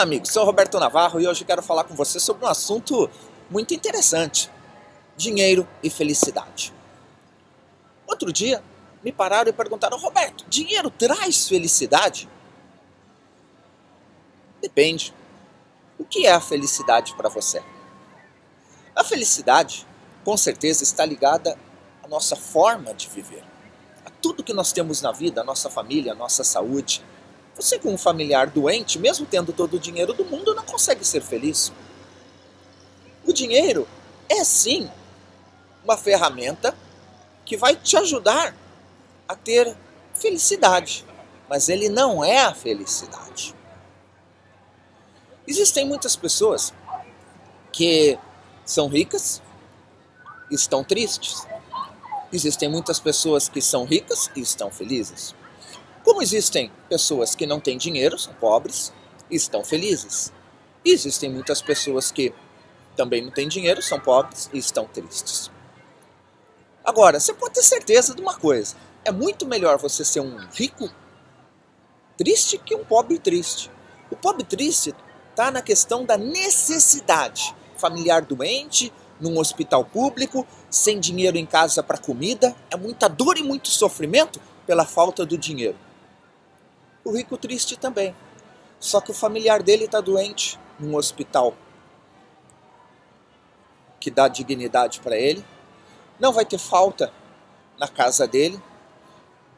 Olá, amigos. Sou Roberto Navarro e hoje quero falar com você sobre um assunto muito interessante: dinheiro e felicidade. Outro dia, me pararam e perguntaram: Roberto, dinheiro traz felicidade? Depende. O que é a felicidade para você? A felicidade, com certeza, está ligada à nossa forma de viver, a tudo que nós temos na vida, a nossa família, a nossa saúde você, com um familiar doente, mesmo tendo todo o dinheiro do mundo, não consegue ser feliz. O dinheiro é sim uma ferramenta que vai te ajudar a ter felicidade, mas ele não é a felicidade. Existem muitas pessoas que são ricas e estão tristes. Existem muitas pessoas que são ricas e estão felizes. Como existem pessoas que não têm dinheiro, são pobres e estão felizes. E existem muitas pessoas que também não têm dinheiro, são pobres e estão tristes. Agora, você pode ter certeza de uma coisa: é muito melhor você ser um rico triste que um pobre triste. O pobre triste está na questão da necessidade. Familiar doente, num hospital público, sem dinheiro em casa para comida, é muita dor e muito sofrimento pela falta do dinheiro o rico triste também. Só que o familiar dele está doente num hospital que dá dignidade para ele. Não vai ter falta na casa dele.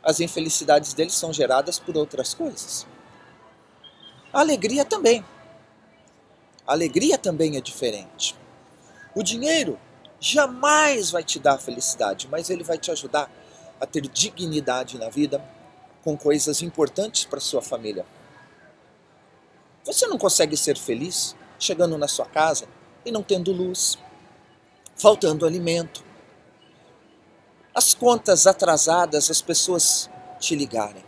As infelicidades dele são geradas por outras coisas. A alegria também. A alegria também é diferente. O dinheiro jamais vai te dar felicidade, mas ele vai te ajudar a ter dignidade na vida, com coisas importantes para sua família. Você não consegue ser feliz chegando na sua casa e não tendo luz, faltando alimento, as contas atrasadas, as pessoas te ligarem.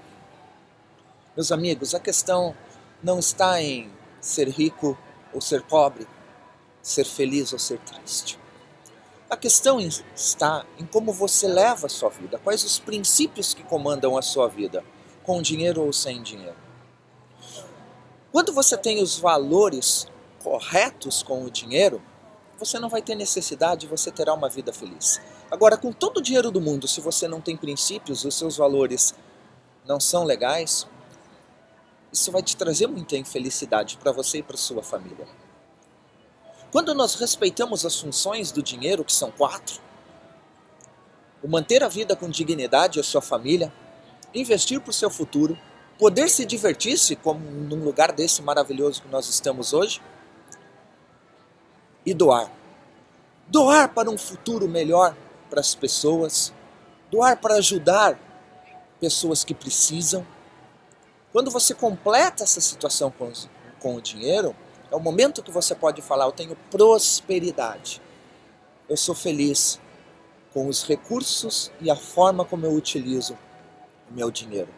Meus amigos, a questão não está em ser rico ou ser pobre, ser feliz ou ser triste. A questão está em como você leva a sua vida, quais os princípios que comandam a sua vida, com dinheiro ou sem dinheiro. Quando você tem os valores corretos com o dinheiro, você não vai ter necessidade, você terá uma vida feliz. Agora, com todo o dinheiro do mundo, se você não tem princípios, os seus valores não são legais, isso vai te trazer muita infelicidade para você e para sua família. Quando nós respeitamos as funções do dinheiro, que são quatro, o manter a vida com dignidade a sua família, investir para o seu futuro, poder se divertir-se como num lugar desse maravilhoso que nós estamos hoje, e doar. Doar para um futuro melhor para as pessoas, doar para ajudar pessoas que precisam. Quando você completa essa situação com, com o dinheiro, é o momento que você pode falar: Eu tenho prosperidade. Eu sou feliz com os recursos e a forma como eu utilizo o meu dinheiro.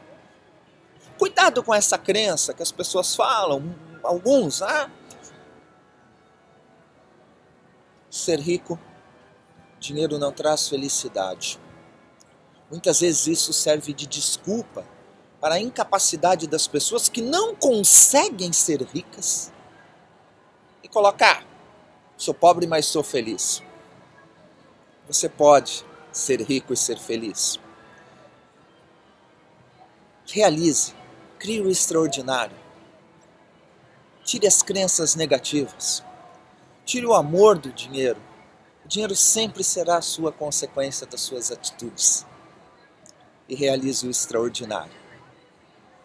Cuidado com essa crença que as pessoas falam, alguns, ah, ser rico, dinheiro não traz felicidade. Muitas vezes isso serve de desculpa para a incapacidade das pessoas que não conseguem ser ricas e colocar: sou pobre, mas sou feliz. Você pode ser rico e ser feliz. Realize, crie o extraordinário. Tire as crenças negativas. Tire o amor do dinheiro. O dinheiro sempre será a sua consequência das suas atitudes. E realize o extraordinário.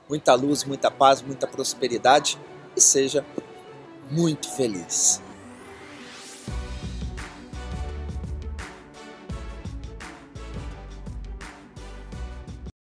Muita luz, muita paz, muita prosperidade e seja muito feliz.